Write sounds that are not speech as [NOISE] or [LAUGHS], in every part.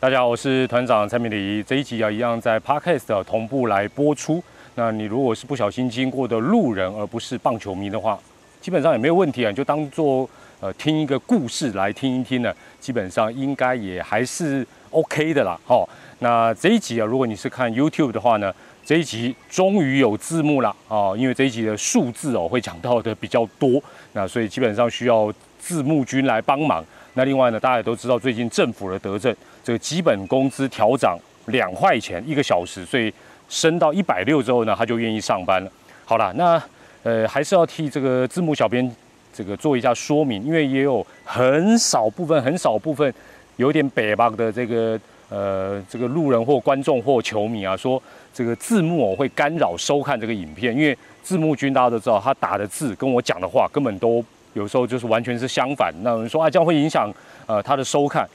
大家好，我是团长蔡明礼。这一集啊，一样在 Podcast 同步来播出。那你如果是不小心经过的路人，而不是棒球迷的话，基本上也没有问题啊，你就当做呃听一个故事来听一听呢。基本上应该也还是 OK 的啦。好，那这一集啊，如果你是看 YouTube 的话呢，这一集终于有字幕了啊，因为这一集的数字哦会讲到的比较多，那所以基本上需要字幕君来帮忙。那另外呢，大家也都知道最近政府的德政。这个基本工资调涨两块钱一个小时，所以升到一百六之后呢，他就愿意上班了。好了，那呃还是要替这个字幕小编这个做一下说明，因为也有很少部分、很少部分有点北方的这个呃这个路人或观众或球迷啊，说这个字幕会干扰收看这个影片，因为字幕君大家都知道，他打的字跟我讲的话根本都有时候就是完全是相反。那有人说啊，这样会影响呃他的收看。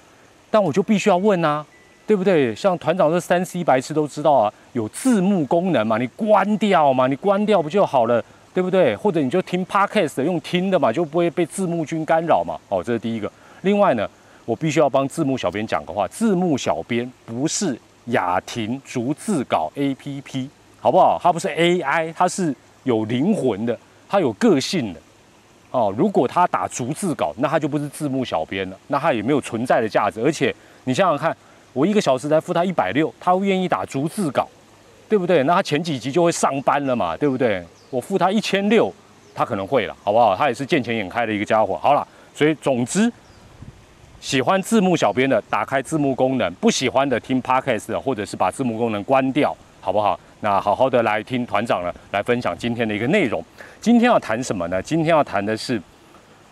但我就必须要问啊，对不对？像团长这三 C 白痴都知道啊，有字幕功能嘛，你关掉嘛，你关掉不就好了，对不对？或者你就听 Podcast 用听的嘛，就不会被字幕君干扰嘛。哦，这是第一个。另外呢，我必须要帮字幕小编讲个话，字幕小编不是雅婷逐字稿 APP，好不好？它不是 AI，它是有灵魂的，它有个性的。哦，如果他打逐字稿，那他就不是字幕小编了，那他也没有存在的价值。而且你想想看，我一个小时才付他一百六，他愿意打逐字稿，对不对？那他前几集就会上班了嘛，对不对？我付他一千六，他可能会了，好不好？他也是见钱眼开的一个家伙。好了，所以总之，喜欢字幕小编的打开字幕功能，不喜欢的听 podcast 或者是把字幕功能关掉，好不好？那好好的来听团长呢，来分享今天的一个内容。今天要谈什么呢？今天要谈的是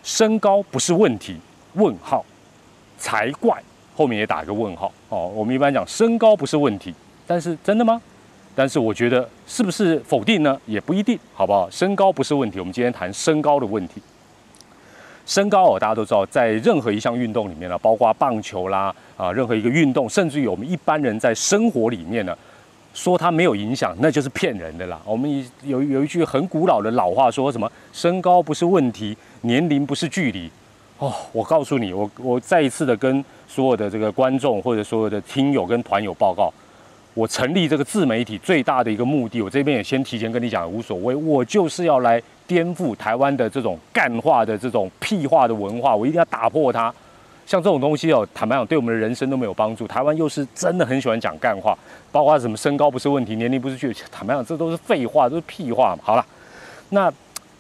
身高不是问题？问号才怪，后面也打一个问号哦。我们一般讲身高不是问题，但是真的吗？但是我觉得是不是否定呢？也不一定，好不好？身高不是问题，我们今天谈身高的问题。身高哦，大家都知道，在任何一项运动里面呢，包括棒球啦啊，任何一个运动，甚至于我们一般人在生活里面呢。说它没有影响，那就是骗人的啦。我们有有一句很古老的老话，说什么身高不是问题，年龄不是距离。哦，我告诉你，我我再一次的跟所有的这个观众或者所有的听友跟团友报告，我成立这个自媒体最大的一个目的，我这边也先提前跟你讲，无所谓，我就是要来颠覆台湾的这种干化的这种屁话的文化，我一定要打破它。像这种东西哦，坦白讲，对我们的人生都没有帮助。台湾又是真的很喜欢讲干话，包括什么身高不是问题，年龄不是去坦白讲，这都是废话，都是屁话嘛。好了，那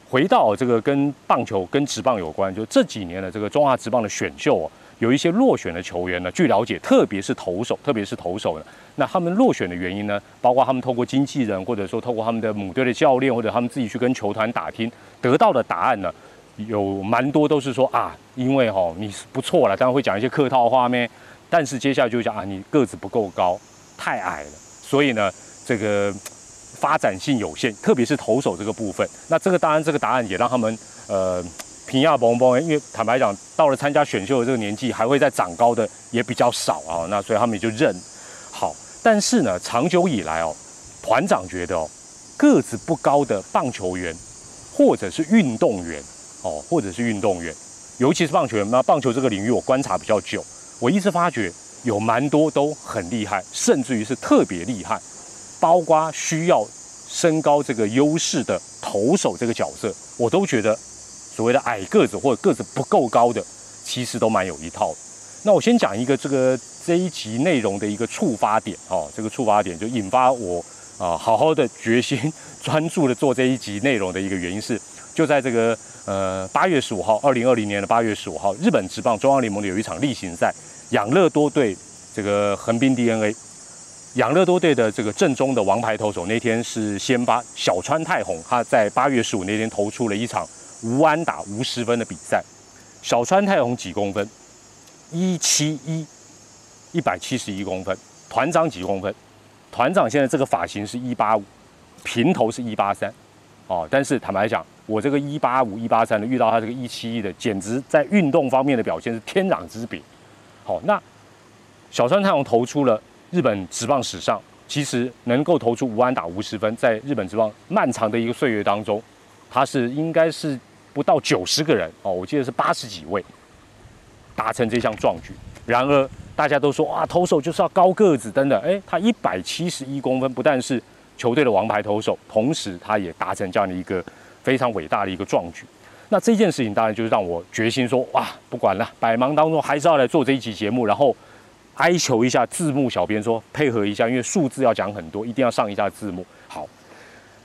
回到这个跟棒球、跟职棒有关，就这几年的这个中华职棒的选秀哦，有一些落选的球员呢。据了解，特别是投手，特别是投手呢，那他们落选的原因呢，包括他们透过经纪人，或者说透过他们的母队的教练，或者他们自己去跟球团打听，得到的答案呢？有蛮多都是说啊，因为哈你是不错了，当然会讲一些客套话咩。但是接下来就讲啊，你个子不够高，太矮了，所以呢，这个发展性有限，特别是投手这个部分。那这个当然这个答案也让他们呃平亚嘣嘣，因为坦白讲，到了参加选秀的这个年纪，还会再长高的也比较少啊。那所以他们也就认好。但是呢，长久以来哦，团长觉得哦，个子不高的棒球员或者是运动员。哦，或者是运动员，尤其是棒球员。那棒球这个领域，我观察比较久，我一直发觉有蛮多都很厉害，甚至于是特别厉害。包括需要身高这个优势的投手这个角色，我都觉得所谓的矮个子或者个子不够高的，其实都蛮有一套。那我先讲一个这个这一集内容的一个触发点哦，这个触发点就引发我啊好好的决心 [LAUGHS] 专注的做这一集内容的一个原因是，就在这个。呃，八月十五号，二零二零年的八月十五号，日本职棒中央联盟的有一场例行赛，养乐多队这个横滨 DNA，养乐多队的这个正中的王牌投手那天是先发小川太宏，他在八月十五那天投出了一场无安打无失分的比赛。小川太宏几公分？一七一，一百七十一公分。团长几公分？团长现在这个发型是一八五，平头是一八三。哦，但是坦白讲。我这个一八五一八三的遇到他这个一七一的，简直在运动方面的表现是天壤之别。好，那小川太阳投出了日本职棒史上，其实能够投出无安打无失分，在日本职棒漫长的一个岁月当中，他是应该是不到九十个人哦，我记得是八十几位达成这项壮举。然而大家都说啊，投手就是要高个子等等。哎，他一百七十一公分，不但是球队的王牌投手，同时他也达成这样的一个非常伟大的一个壮举。那这件事情当然就是让我决心说，哇，不管了，百忙当中还是要来做这一期节目，然后哀求一下字幕小编说配合一下，因为数字要讲很多，一定要上一下字幕。好，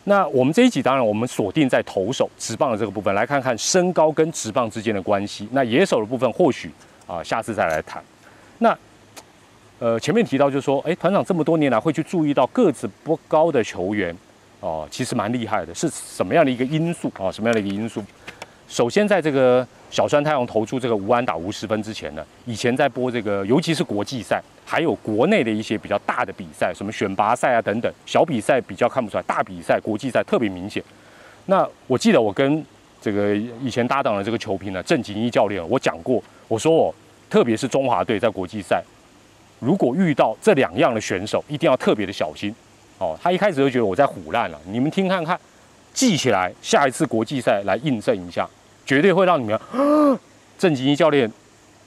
那我们这一集当然我们锁定在投手直棒的这个部分，来看看身高跟直棒之间的关系。那野手的部分或许啊下次再来谈。那呃前面提到就是说，哎，团长这么多年来会去注意到个子不高的球员哦，其实蛮厉害的，是什么样的一个因素啊？什么样的一个因素？首先，在这个小川太阳投出这个无安打无失分之前呢，以前在播这个，尤其是国际赛，还有国内的一些比较大的比赛，什么选拔赛啊等等，小比赛比较看不出来，大比赛、国际赛特别明显。那我记得我跟这个以前搭档的这个球评呢，郑景一教练，我讲过，我说我特别是中华队在国际赛，如果遇到这两样的选手，一定要特别的小心。哦，他一开始就觉得我在唬烂了，你们听看看，记起来，下一次国际赛来印证一下。绝对会让你们 [GASPS] 郑吉一教练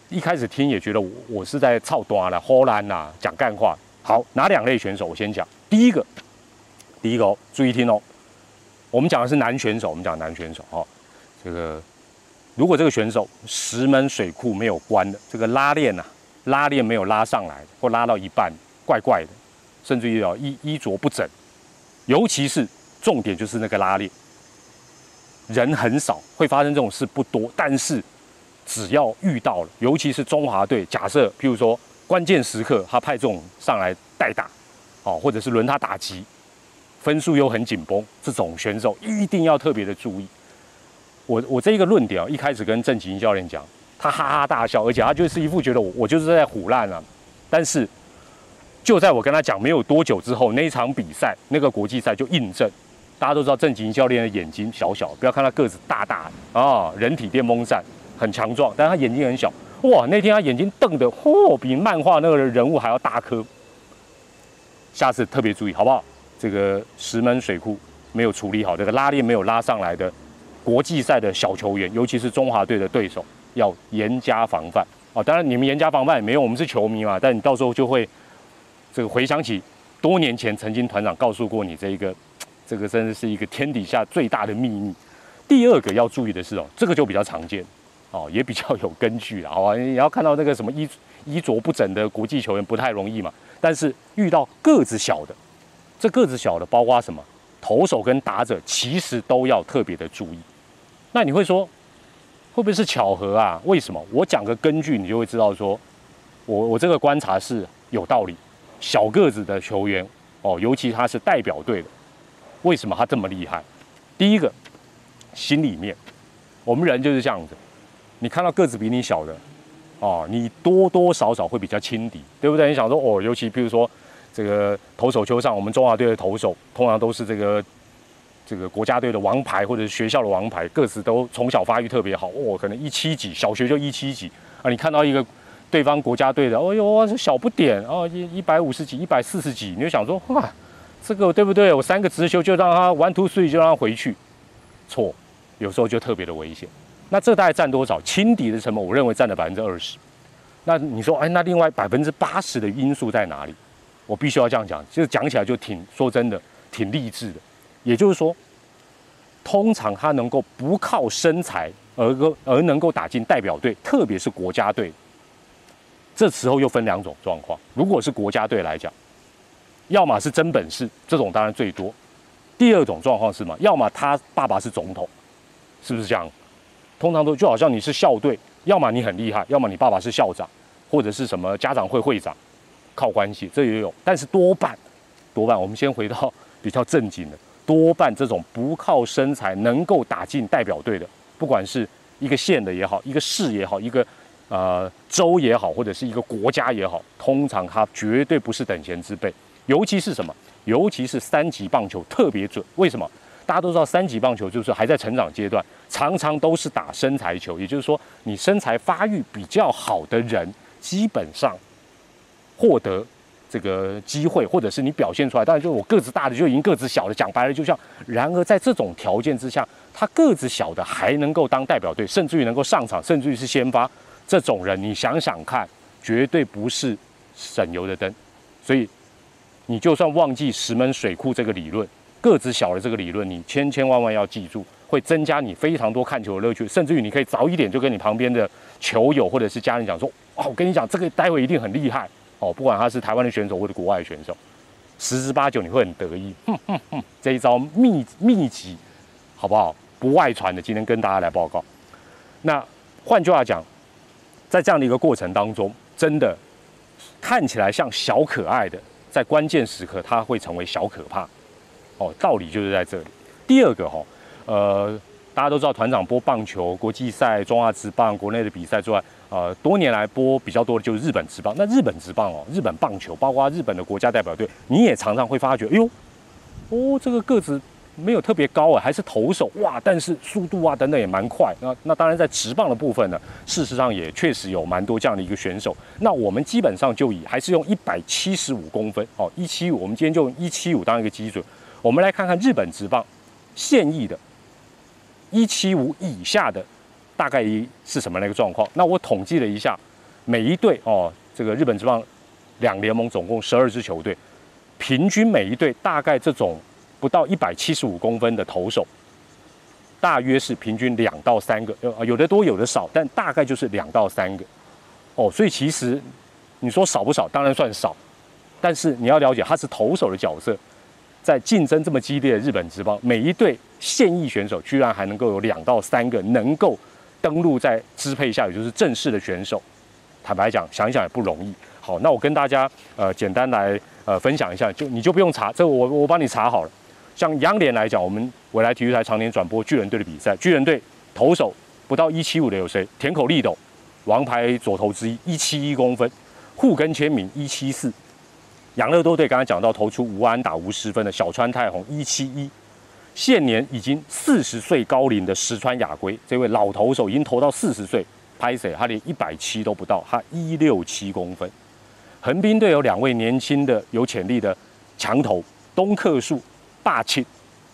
一开始听也觉得我我是在操短了、呼兰呐、讲干话。好，哪两类选手我先讲？第一个，第一个哦，注意听哦。我们讲的是男选手，我们讲男选手哦。这个如果这个选手石门水库没有关的，这个拉链呐，拉链没有拉上来，或拉到一半怪怪的，甚至于哦衣衣着不整，尤其是重点就是那个拉链。人很少会发生这种事不多，但是只要遇到了，尤其是中华队，假设譬如说关键时刻他派这种上来代打，哦，或者是轮他打击，分数又很紧绷，这种选手一定要特别的注意。我我这一个论点啊，一开始跟郑启英教练讲，他哈哈大笑，而且他就是一副觉得我我就是在唬烂了。但是就在我跟他讲没有多久之后，那一场比赛那个国际赛就印证。大家都知道郑景教练的眼睛小小，不要看他个子大大的啊，人体电风扇很强壮，但他眼睛很小。哇，那天他眼睛瞪得嚯，比漫画那个人物还要大颗。下次特别注意好不好？这个石门水库没有处理好，这个拉链没有拉上来的国际赛的小球员，尤其是中华队的对手，要严加防范啊！当然你们严加防范也没用，我们是球迷嘛，但你到时候就会这个回想起多年前曾经团长告诉过你这一个。[TSK] 这个真的是一个天底下最大的秘密。第二个要注意的是哦，这个就比较常见，哦，也比较有根据了，好吧？你要看到那个什么衣衣着不整的国际球员不太容易嘛。但是遇到个子小的，这个子小的包括什么？投手跟打者其实都要特别的注意。那你会说，会不会是巧合啊？为什么？我讲个根据，你就会知道说，我我这个观察是有道理。小个子的球员哦，尤其他是代表队的。为什么他这么厉害？第一个，心里面，我们人就是这样子。你看到个子比你小的，哦，你多多少少会比较轻敌，对不对？你想说，哦，尤其比如说这个投手球上，我们中华队的投手通常都是这个这个国家队的王牌或者是学校的王牌，个子都从小发育特别好，哦，可能一七几，小学就一七几啊。你看到一个对方国家队的，哦呦，这小不点哦，一一百五十几，一百四十几，你就想说，哇。这个对不对？我三个直球就让他 one two three 就让他回去，错，有时候就特别的危险。那这大概占多少？轻敌的成本，我认为占了百分之二十。那你说，哎，那另外百分之八十的因素在哪里？我必须要这样讲，就是讲起来就挺说真的，挺励志的。也就是说，通常他能够不靠身材而个而能够打进代表队，特别是国家队，这时候又分两种状况。如果是国家队来讲。要么是真本事，这种当然最多。第二种状况是什么？要么他爸爸是总统，是不是这样？通常都就好像你是校队，要么你很厉害，要么你爸爸是校长，或者是什么家长会会长，靠关系，这也有。但是多半，多半，我们先回到比较正经的，多半这种不靠身材能够打进代表队的，不管是一个县的也好，一个市也好，一个呃州也好，或者是一个国家也好，通常他绝对不是等闲之辈。尤其是什么？尤其是三级棒球特别准。为什么？大家都知道三级棒球就是还在成长阶段，常常都是打身材球。也就是说，你身材发育比较好的人，基本上获得这个机会，或者是你表现出来。当然，就是我个子大的就赢个子小的。讲白了，就像然而在这种条件之下，他个子小的还能够当代表队，甚至于能够上场，甚至于是先发。这种人，你想想看，绝对不是省油的灯。所以你就算忘记石门水库这个理论，个子小的这个理论，你千千万万要记住，会增加你非常多看球的乐趣，甚至于你可以早一点就跟你旁边的球友或者是家人讲说：哦，我跟你讲，这个待会一定很厉害哦，不管他是台湾的选手或者国外的选手，十之八九你会很得意。哼哼哼，这一招秘秘籍，好不好？不外传的，今天跟大家来报告。那换句话讲，在这样的一个过程当中，真的看起来像小可爱的，在关键时刻他会成为小可怕。哦，道理就是在这里。第二个哈，呃，大家都知道团长播棒球、国际赛、中华职棒、国内的比赛之外，呃，多年来播比较多的就是日本职棒。那日本职棒哦，日本棒球，包括日本的国家代表队，你也常常会发觉，哎呦，哦，这个个子。没有特别高啊，还是投手哇，但是速度啊等等也蛮快。那那当然在直棒的部分呢，事实上也确实有蛮多这样的一个选手。那我们基本上就以还是用一百七十五公分哦，一七五，我们今天就用一七五当一个基准。我们来看看日本直棒现役的，一七五以下的大概是什么那个状况？那我统计了一下，每一队哦，这个日本直棒两联盟总共十二支球队，平均每一队大概这种。不到一百七十五公分的投手，大约是平均两到三个，呃，有的多有的少，但大概就是两到三个。哦，所以其实你说少不少，当然算少，但是你要了解他是投手的角色，在竞争这么激烈的日本职棒，每一队现役选手居然还能够有两到三个能够登陆在支配下，也就是正式的选手。坦白讲，想一想也不容易。好，那我跟大家呃简单来呃分享一下，就你就不用查，这我我帮你查好了。像央联来讲，我们未来体育台常年转播巨人队的比赛。巨人队投手不到一七五的有谁？田口利斗，王牌左投之一，一七一公分。护根签名一七四。养乐多队刚才讲到投出无安打无失分的小川太宏一七一。现年已经四十岁高龄的石川雅圭，这位老投手已经投到四十岁，拍谁？他连一百七都不到，他一六七公分。横滨队有两位年轻的有潜力的强投，东克树。霸气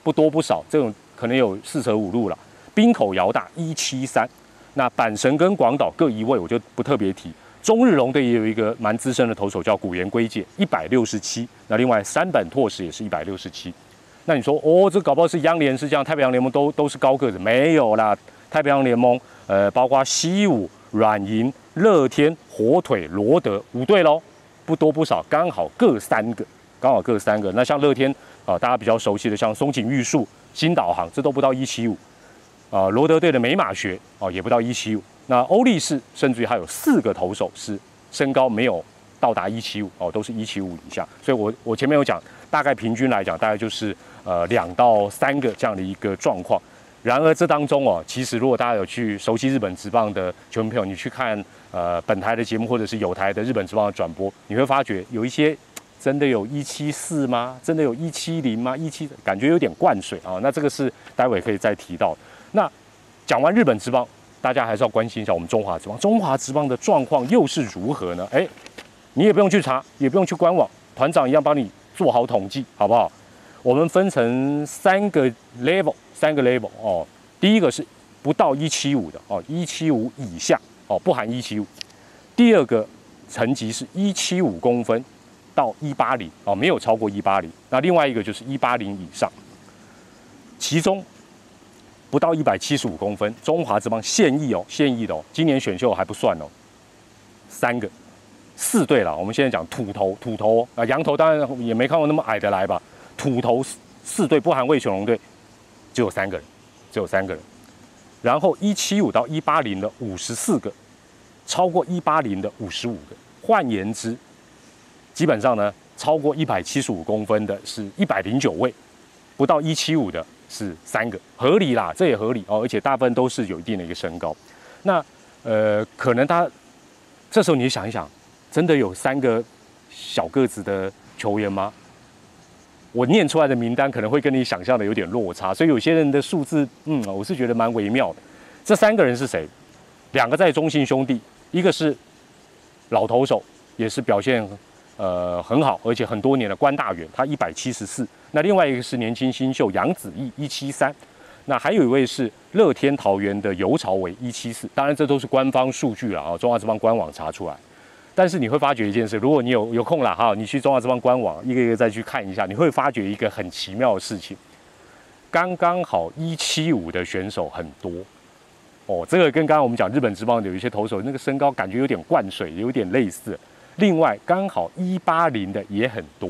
不多不少，这种可能有四舍五入了。滨口遥大一七三，那阪神跟广岛各一位，我就不特别提。中日龙队也有一个蛮资深的投手叫古岩圭介，一百六十七。那另外山本拓实也是一百六十七。那你说哦，这搞不好是央联是这样，太平洋联盟都都是高个子？没有啦，太平洋联盟呃，包括西武、软银、乐天、火腿、罗德五队喽，不多不少，刚好各三个，刚好各三个。那像乐天。啊，大家比较熟悉的像松井玉树、新导航，这都不到一七五。啊，罗德队的美马学啊，也不到一七五。那欧力士甚至于还有四个投手是身高没有到达一七五哦，都是一七五以下。所以我我前面有讲，大概平均来讲，大概就是呃两到三个这样的一个状况。然而这当中哦，其实如果大家有去熟悉日本职棒的球迷朋友，你去看呃本台的节目或者是有台的日本职棒的转播，你会发觉有一些。真的有一七四吗？真的有一七零吗？一七感觉有点灌水啊。那这个是待会可以再提到。那讲完日本职棒，大家还是要关心一下我们中华职棒。中华职棒的状况又是如何呢？哎，你也不用去查，也不用去官网，团长一样帮你做好统计，好不好？我们分成三个 level，三个 level 哦。第一个是不到一七五的哦，一七五以下哦，不含一七五。第二个层级是一七五公分。到一八零哦，没有超过一八零。那另外一个就是一八零以上，其中不到一百七十五公分，中华之邦现役哦，现役的哦，今年选秀还不算哦，三个四队了。我们现在讲土头，土头啊，羊头当然也没看过那么矮的来吧。土头四队不含魏全龙队，只有三个人，只有三个人。然后一七五到一八零的五十四个，超过一八零的五十五个。换言之。基本上呢，超过一百七十五公分的是一百零九位，不到一七五的是三个，合理啦，这也合理哦。而且大部分都是有一定的一个身高。那呃，可能他这时候你想一想，真的有三个小个子的球员吗？我念出来的名单可能会跟你想象的有点落差，所以有些人的数字，嗯，我是觉得蛮微妙的。这三个人是谁？两个在中信兄弟，一个是老投手，也是表现。呃，很好，而且很多年的关大远，他一百七十四。那另外一个是年轻新秀杨子毅一七三。那还有一位是乐天桃园的尤朝伟一七四。当然，这都是官方数据了啊，中华职棒官网查出来。但是你会发觉一件事，如果你有有空了哈，你去中华之邦官网一个一个再去看一下，你会发觉一个很奇妙的事情。刚刚好一七五的选手很多哦，这个跟刚刚我们讲日本职棒有一些投手那个身高感觉有点灌水，有点类似。另外刚好一八零的也很多。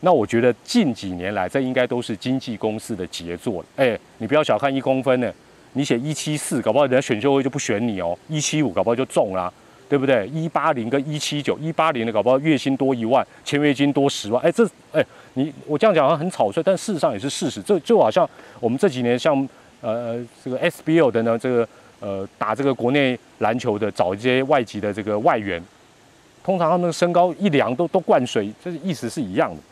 那我觉得近几年来，这应该都是经纪公司的杰作了。哎，你不要小看一公分呢，你写一七四，搞不好人家选秀会就不选你哦。一七五，搞不好就中了，对不对？一八零跟一七九，一八零的搞不好月薪多一万，签约金多十万。哎，这哎，你我这样讲好像很草率，但事实上也是事实。这就好像我们这几年像呃这个 SBL 的呢，这个呃打这个国内篮球的，找一些外籍的这个外援，通常他们身高一量都都灌水，这意思是一样的。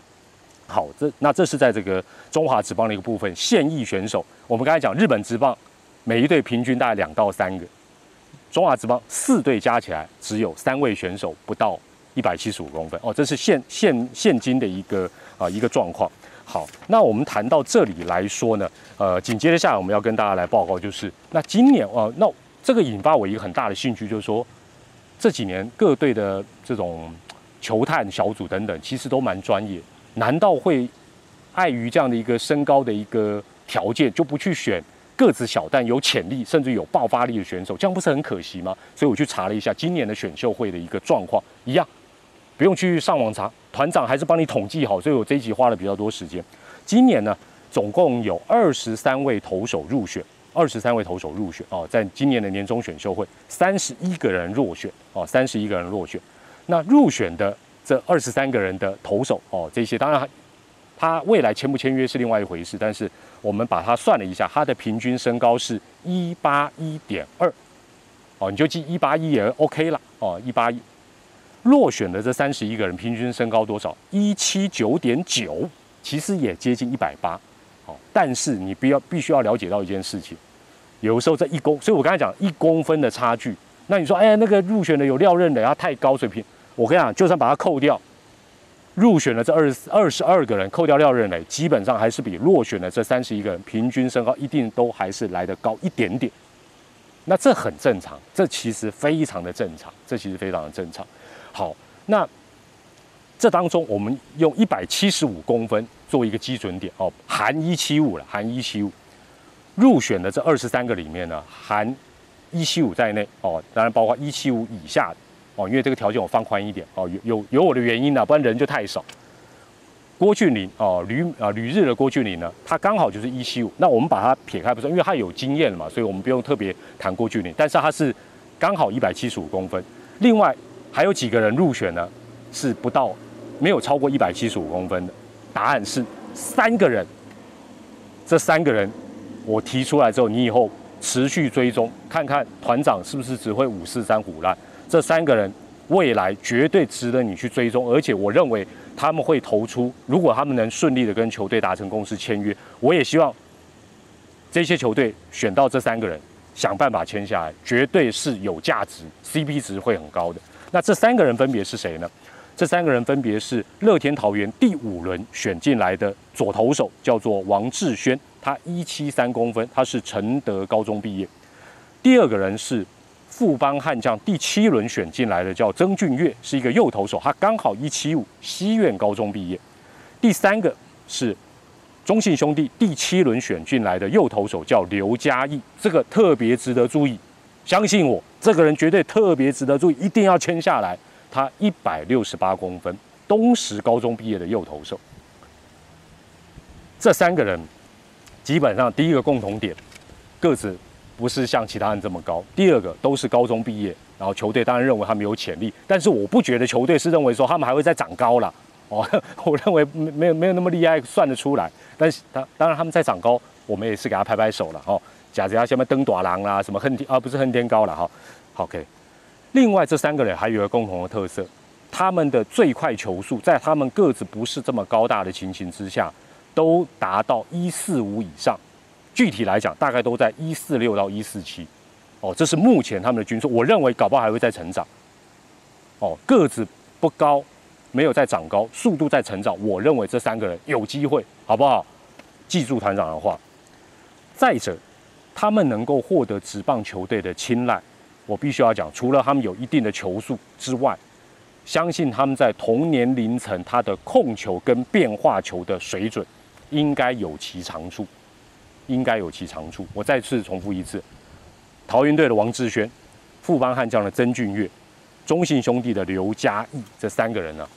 好，这那这是在这个中华职棒的一个部分，现役选手。我们刚才讲日本职棒，每一队平均大概两到三个，中华职棒四队加起来只有三位选手不到一百七十五公分哦，这是现现现今的一个啊一个状况。好，那我们谈到这里来说呢，呃，紧接着下来我们要跟大家来报告，就是那今年啊，那这个引发我一个很大的兴趣，就是说这几年各队的这种球探小组等等，其实都蛮专业。难道会碍于这样的一个身高的一个条件，就不去选个子小但有潜力甚至有爆发力的选手？这样不是很可惜吗？所以我去查了一下今年的选秀会的一个状况，一样，不用去上网查，团长还是帮你统计好。所以我这一集花了比较多时间。今年呢，总共有二十三位投手入选，二十三位投手入选哦，在今年的年终选秀会，三十一个人落选哦，三十一个人落选。那入选的。这二十三个人的投手哦，这些当然他未来签不签约是另外一回事，但是我们把它算了一下，他的平均身高是一八一点二，哦，你就记一八一也 OK 了哦，一八一。落选的这三十一个人平均身高多少？一七九点九，其实也接近一百八，哦，但是你不要必须要了解到一件事情，有时候这一公，所以我刚才讲一公分的差距，那你说，哎，那个入选的有廖任的，他太高水平。我跟你讲，就算把它扣掉，入选的这二十二十二个人，扣掉廖任磊，基本上还是比落选的这三十一个人平均身高一定都还是来得高一点点。那这很正常，这其实非常的正常，这其实非常的正常。好，那这当中我们用一百七十五公分作为一个基准点哦，含一七五了，含一七五入选的这二十三个里面呢，含一七五在内哦，当然包括一七五以下的。哦，因为这个条件我放宽一点哦，有有有我的原因呢，不然人就太少。郭俊林哦，旅啊旅日的郭俊林呢，他刚好就是一七五，那我们把他撇开不说，因为他有经验了嘛，所以我们不用特别谈郭俊林。但是他是刚好一百七十五公分，另外还有几个人入选呢，是不到没有超过一百七十五公分的，答案是三个人。这三个人我提出来之后，你以后持续追踪，看看团长是不是只会五四三虎烂。这三个人未来绝对值得你去追踪，而且我认为他们会投出。如果他们能顺利的跟球队达成共识签约，我也希望这些球队选到这三个人，想办法签下来，绝对是有价值，CP 值会很高的。那这三个人分别是谁呢？这三个人分别是乐天桃园第五轮选进来的左投手，叫做王志轩，他一七三公分，他是承德高中毕业。第二个人是。富邦悍将第七轮选进来的叫曾俊岳，是一个右投手，他刚好一七五，西苑高中毕业。第三个是中信兄弟第七轮选进来的右投手，叫刘嘉义，这个特别值得注意。相信我，这个人绝对特别值得注意，一定要签下来。他一百六十八公分，东石高中毕业的右投手。这三个人基本上第一个共同点，个子。不是像其他人这么高。第二个都是高中毕业，然后球队当然认为他们有潜力，但是我不觉得球队是认为说他们还会再长高了。哦，[LAUGHS] 我认为没没有没有那么厉害，算得出来。但是当当然他们在长高，我们也是给他拍拍手了。哦，假子他下面登短廊啦，什么恨天啊，不是恨天高了哈。OK，另外这三个人还有一个共同的特色，他们的最快球速在他们个子不是这么高大的情形之下，都达到一四五以上。具体来讲，大概都在一四六到一四七，哦，这是目前他们的均数。我认为搞不好还会再成长，哦，个子不高，没有在长高，速度在成长。我认为这三个人有机会，好不好？记住团长的话。再者，他们能够获得职棒球队的青睐，我必须要讲，除了他们有一定的球速之外，相信他们在同年龄层，他的控球跟变化球的水准应该有其长处，应该有其长处。我再次重复一次，桃园队的王志轩，富邦悍将的曾俊岳，中信兄弟的刘嘉义，这三个人呢，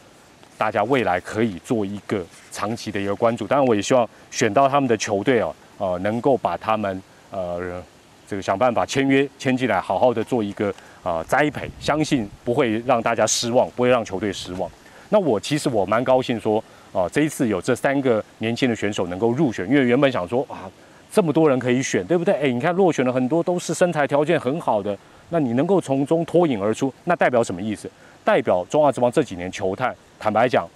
大家未来可以做一个长期的一个关注。当然，我也希望选到他们的球队哦，呃，能够把他们呃。这个想办法签约签进来，好好的做一个啊栽培，相信不会让大家失望，不会让球队失望。那我其实我蛮高兴说，啊这一次有这三个年轻的选手能够入选，因为原本想说啊这么多人可以选，对不对？哎，你看落选了很多都是身材条件很好的，那你能够从中脱颖而出，那代表什么意思？代表中华职棒这几年球探，坦白讲，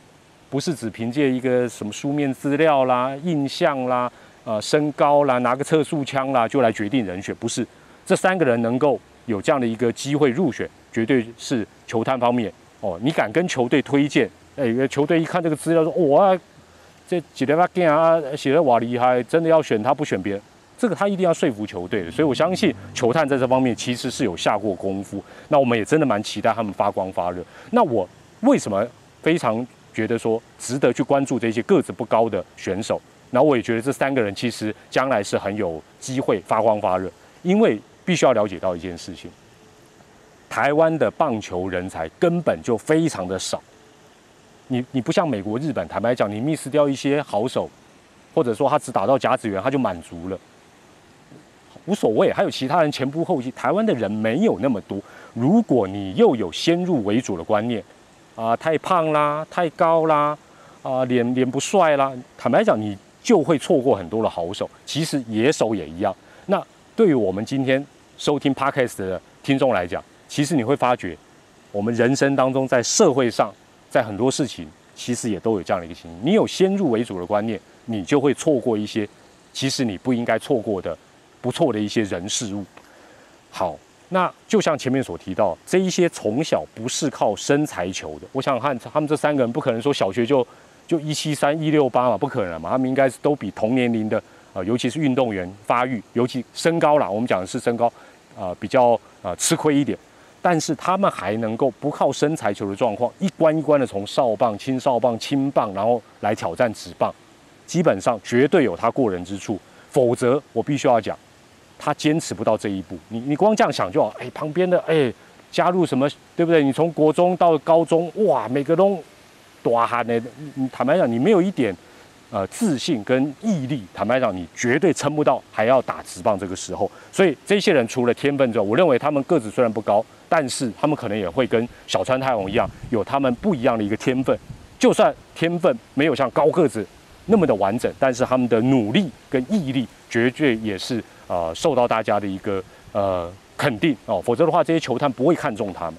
不是只凭借一个什么书面资料啦、印象啦。呃，身高啦，拿个测速枪啦，就来决定人选，不是？这三个人能够有这样的一个机会入选，绝对是球探方面哦。你敢跟球队推荐？哎，球队一看这个资料说，哇，这几条把剑啊，写的瓦厉害，真的要选他不选别人，这个他一定要说服球队的。所以我相信球探在这方面其实是有下过功夫。那我们也真的蛮期待他们发光发热。那我为什么非常觉得说值得去关注这些个子不高的选手？然后我也觉得这三个人其实将来是很有机会发光发热，因为必须要了解到一件事情：台湾的棒球人才根本就非常的少。你你不像美国、日本，坦白讲，你 miss 掉一些好手，或者说他只打到甲子园他就满足了，无所谓。还有其他人前仆后继，台湾的人没有那么多。如果你又有先入为主的观念，啊，太胖啦，太高啦，啊，脸脸不帅啦，坦白讲你。就会错过很多的好手，其实野手也一样。那对于我们今天收听 Podcast 的听众来讲，其实你会发觉，我们人生当中在社会上，在很多事情，其实也都有这样的一个情形。你有先入为主的观念，你就会错过一些其实你不应该错过的不错的一些人事物。好，那就像前面所提到，这一些从小不是靠身材求的，我想看他们这三个人不可能说小学就。就一七三一六八嘛，不可能嘛，他们应该是都比同年龄的，呃，尤其是运动员发育，尤其身高啦，我们讲的是身高，啊，比较啊吃亏一点，但是他们还能够不靠身材球的状况，一关一关的从少棒、青少棒、青棒，然后来挑战直棒，基本上绝对有他过人之处，否则我必须要讲，他坚持不到这一步。你你光这样想就好，哎，旁边的哎加入什么，对不对？你从国中到高中，哇，每个都。多哈呢？你坦白讲，你没有一点呃自信跟毅力，坦白讲，你绝对撑不到还要打直棒这个时候。所以这些人除了天分之外，我认为他们个子虽然不高，但是他们可能也会跟小川太宏一样，有他们不一样的一个天分。就算天分没有像高个子那么的完整，但是他们的努力跟毅力绝对也是呃受到大家的一个呃肯定哦。否则的话，这些球探不会看重他们。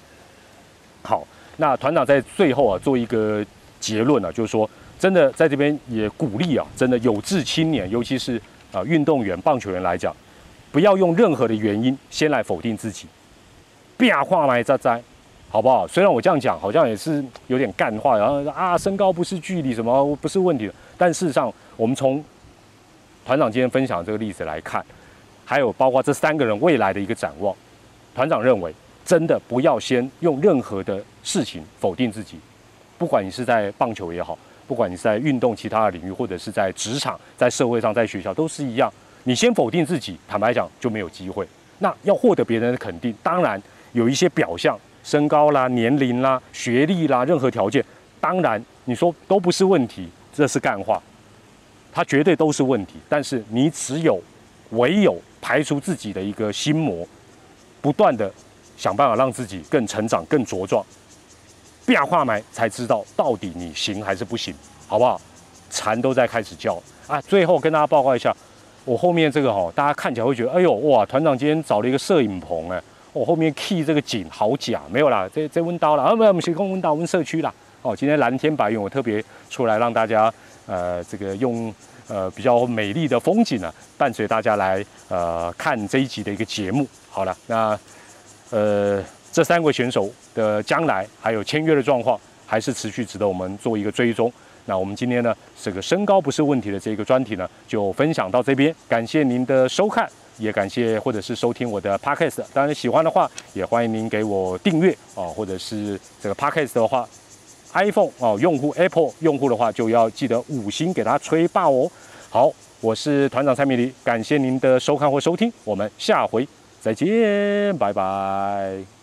好。那团长在最后啊做一个结论啊，就是说，真的在这边也鼓励啊，真的有志青年，尤其是啊运动员、棒球员来讲，不要用任何的原因先来否定自己，变化埋在在，好不好？虽然我这样讲好像也是有点干话，然后啊身高不是距离什么不是问题，但事实上我们从团长今天分享这个例子来看，还有包括这三个人未来的一个展望，团长认为。真的不要先用任何的事情否定自己，不管你是在棒球也好，不管你是在运动其他的领域，或者是在职场、在社会上、在学校都是一样。你先否定自己，坦白讲就没有机会。那要获得别人的肯定，当然有一些表象，身高啦、年龄啦、学历啦，任何条件，当然你说都不是问题，这是干话，它绝对都是问题。但是你只有唯有排除自己的一个心魔，不断的。想办法让自己更成长、更茁壮，变化埋才知道到底你行还是不行，好不好？蝉都在开始叫啊！最后跟大家报告一下，我后面这个哈，大家看起来会觉得，哎呦哇！团长今天找了一个摄影棚哎，我后面 key 这个景好假，没有啦，这这温刀了啊，没有，我们提供温刀温社区啦。哦，今天蓝天白云，我特别出来让大家呃，这个用呃比较美丽的风景呢，伴随大家来呃看这一集的一个节目。好了，那。呃，这三位选手的将来还有签约的状况，还是持续值得我们做一个追踪。那我们今天呢，这个身高不是问题的这个专题呢，就分享到这边。感谢您的收看，也感谢或者是收听我的 podcast。当然喜欢的话，也欢迎您给我订阅哦，或者是这个 podcast 的话，iPhone 哦用户 Apple 用户的话就要记得五星给它吹爆哦。好，我是团长蔡米黎，感谢您的收看或收听，我们下回再见，拜拜。